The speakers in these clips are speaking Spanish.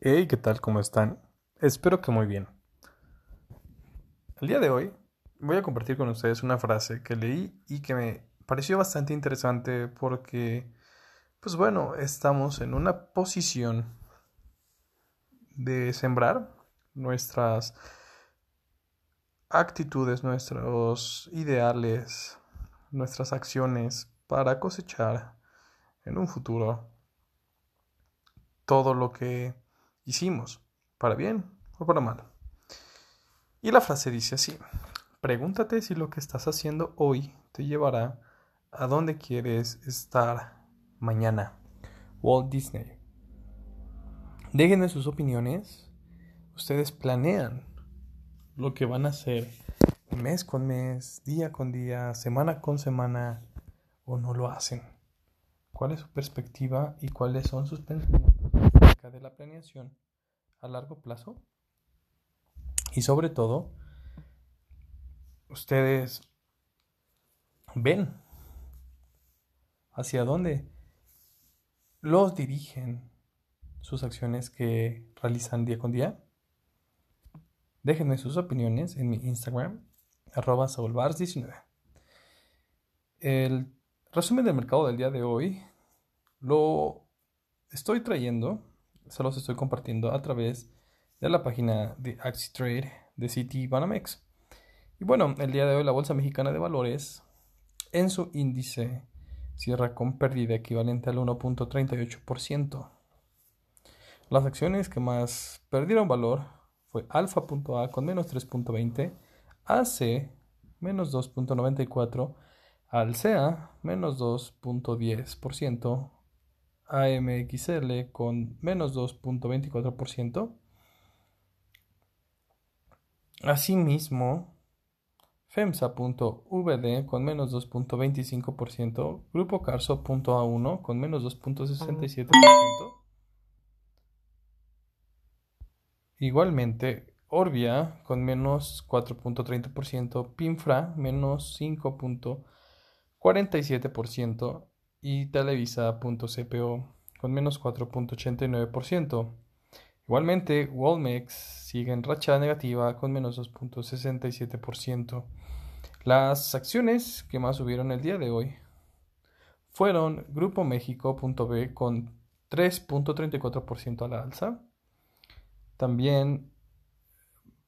Hey, ¿qué tal? ¿Cómo están? Espero que muy bien. El día de hoy voy a compartir con ustedes una frase que leí y que me pareció bastante interesante porque, pues bueno, estamos en una posición de sembrar nuestras actitudes, nuestros ideales, nuestras acciones para cosechar en un futuro todo lo que hicimos, para bien o para mal. Y la frase dice así, pregúntate si lo que estás haciendo hoy te llevará a donde quieres estar mañana. Walt Disney. Déjenme sus opiniones. Ustedes planean lo que van a hacer mes con mes, día con día, semana con semana, o no lo hacen. ¿Cuál es su perspectiva y cuáles son sus pensamientos? de la planeación a largo plazo. Y sobre todo, ustedes ven hacia dónde los dirigen sus acciones que realizan día con día. Déjenme sus opiniones en mi Instagram, arroba 19 El resumen del mercado del día de hoy lo estoy trayendo se los estoy compartiendo a través de la página de AxiTrade de City Banamex. Y bueno, el día de hoy la Bolsa Mexicana de Valores en su índice cierra con pérdida equivalente al 1.38%. Las acciones que más perdieron valor fue Alfa.a con menos 3.20, AC menos 2.94, Alcea menos 2.10%, AMXL con menos 2.24%. Asimismo, FEMSA.vd con menos 2.25%, Grupo Carso.a1 con menos 2.67%. Igualmente, Orbia con menos 4.30%, Pinfra menos 5.47%, y Televisa.cpo con menos 4.89%. Igualmente, Walmex sigue en racha negativa con menos 2.67%. Las acciones que más subieron el día de hoy fueron Grupo México.b con 3.34% a la alza. También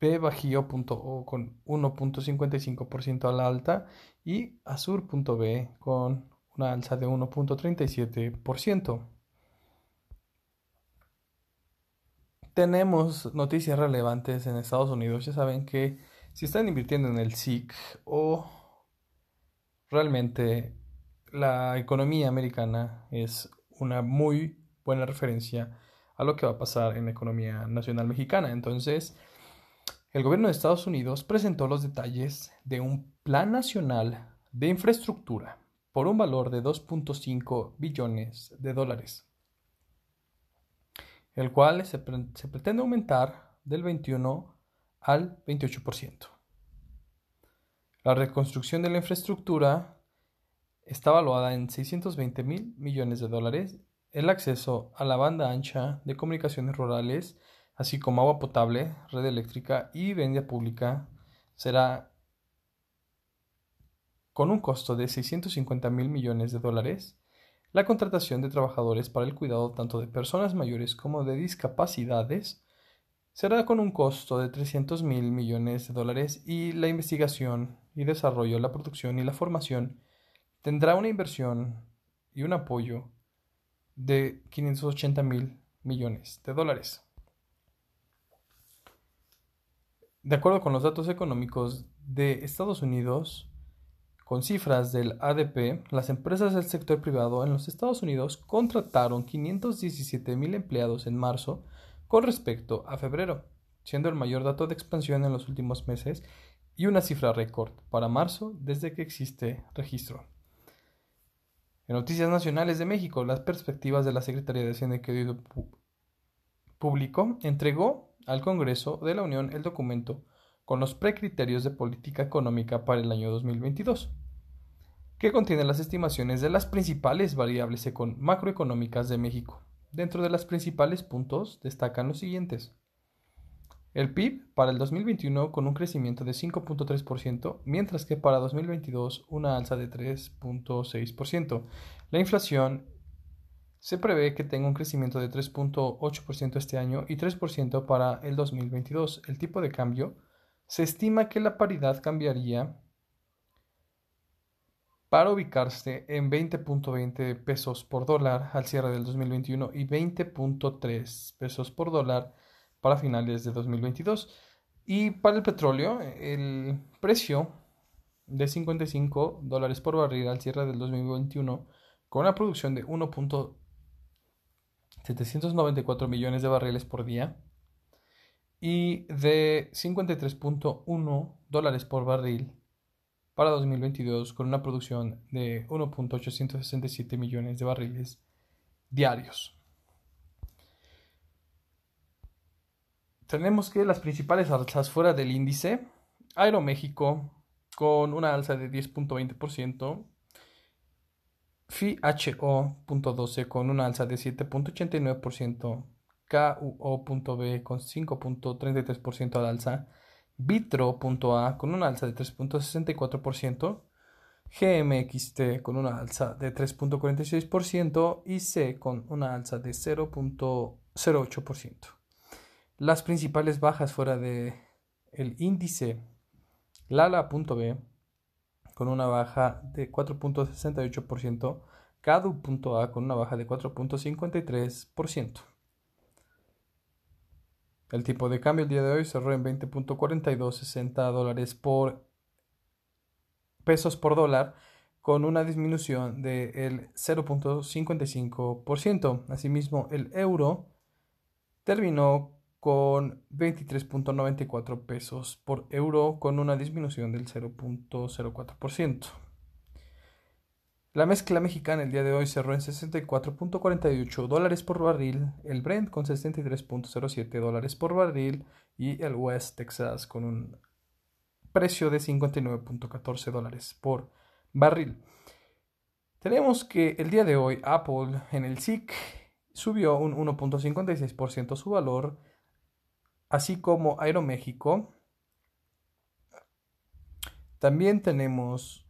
B Bajío.o con 1.55% a la alta y Azur.b con una alza de 1.37%. Tenemos noticias relevantes en Estados Unidos. Ya saben que si están invirtiendo en el SIC o realmente la economía americana es una muy buena referencia a lo que va a pasar en la economía nacional mexicana. Entonces, el gobierno de Estados Unidos presentó los detalles de un plan nacional de infraestructura por un valor de 2.5 billones de dólares, el cual se, pretende aumentar del 21 al 28%. La reconstrucción de la infraestructura está valuada en 620 mil millones de dólares. El acceso a la banda ancha de comunicaciones rurales, así como agua potable, red eléctrica y venda pública, será con un costo de 650 mil millones de dólares, la contratación de trabajadores para el cuidado tanto de personas mayores como de discapacidades será con un costo de 300 mil millones de dólares y la investigación y desarrollo, la producción y la formación tendrá una inversión y un apoyo de 580 mil millones de dólares. De acuerdo con los datos económicos de Estados Unidos, con cifras del ADP, las empresas del sector privado en los Estados Unidos contrataron 517 mil empleados en marzo con respecto a febrero, siendo el mayor dato de expansión en los últimos meses y una cifra récord para marzo desde que existe registro. En Noticias Nacionales de México, las perspectivas de la Secretaría de Hacienda y Crédito Público entregó al Congreso de la Unión el documento con los precriterios de política económica para el año 2022 que contiene las estimaciones de las principales variables macroeconómicas de México, Dentro de los principales puntos destacan los siguientes. El PIB para el 2021 con un crecimiento de 5.3%, mientras que para 2022 una alza de 3.6%. La inflación se prevé que tenga un crecimiento de 3.8% este año y 3% para el 2022. El tipo de cambio se estima que la paridad cambiaría para ubicarse en 20.20 pesos por dólar al cierre del 2021 y 20.3 pesos por dólar para finales de 2022. Y para el petróleo, el precio de 55 dólares por barril al cierre del 2021 con una producción de 1.794 millones de barriles por día y de 53.1 dólares por barril para 2022 con una producción de 1.867 millones de barriles diarios. Tenemos que las principales alzas fuera del índice, Aeroméxico con una alza de 10.20%, FIHO.12 con una alza de 7.89%, KUO.B con 5.33% al alza, Vitro.A con una alza de 3.64%, GMXT con una alza de 3.46% y C con una alza de 0.08%. Las principales bajas fuera de el índice Lala.b con una baja de 4.68%, CADU.A con una baja de 4.53%. El tipo de cambio el día de hoy cerró en 20.4260 dólares por pesos por dólar con una disminución del 0.55%. Asimismo, el euro terminó con 23.94 pesos por euro con una disminución del 0.04%. La mezcla mexicana el día de hoy cerró en 64.48 dólares por barril, el Brent con 63.07 dólares por barril y el West Texas con un precio de 59.14 dólares por barril. Tenemos que el día de hoy Apple en el SIC subió un 1.56% su valor, así como Aeroméxico. También tenemos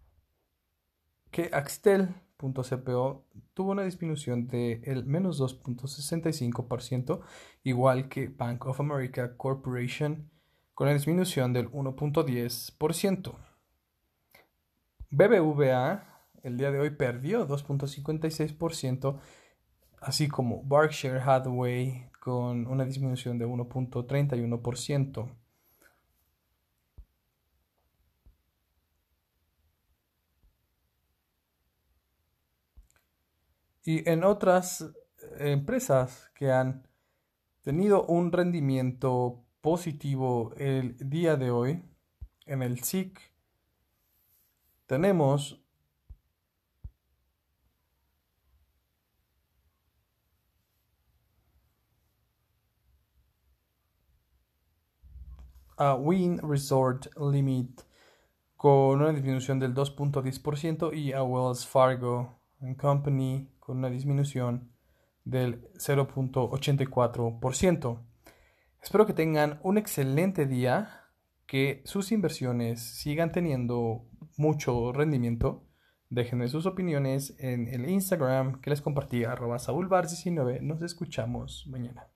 que Axtel.cpo tuvo una disminución de el menos 2.65%, igual que Bank of America Corporation, con una disminución del 1.10%. BBVA el día de hoy perdió 2.56%, así como Berkshire Hathaway con una disminución de 1.31%. Y en otras eh, empresas que han tenido un rendimiento positivo el día de hoy, en el SIC, tenemos a Win Resort Limit con una disminución del 2.10% y a Wells Fargo Company con una disminución del 0.84%. Espero que tengan un excelente día, que sus inversiones sigan teniendo mucho rendimiento. Déjenme sus opiniones en el Instagram que les compartí, arroba 19 Nos escuchamos mañana.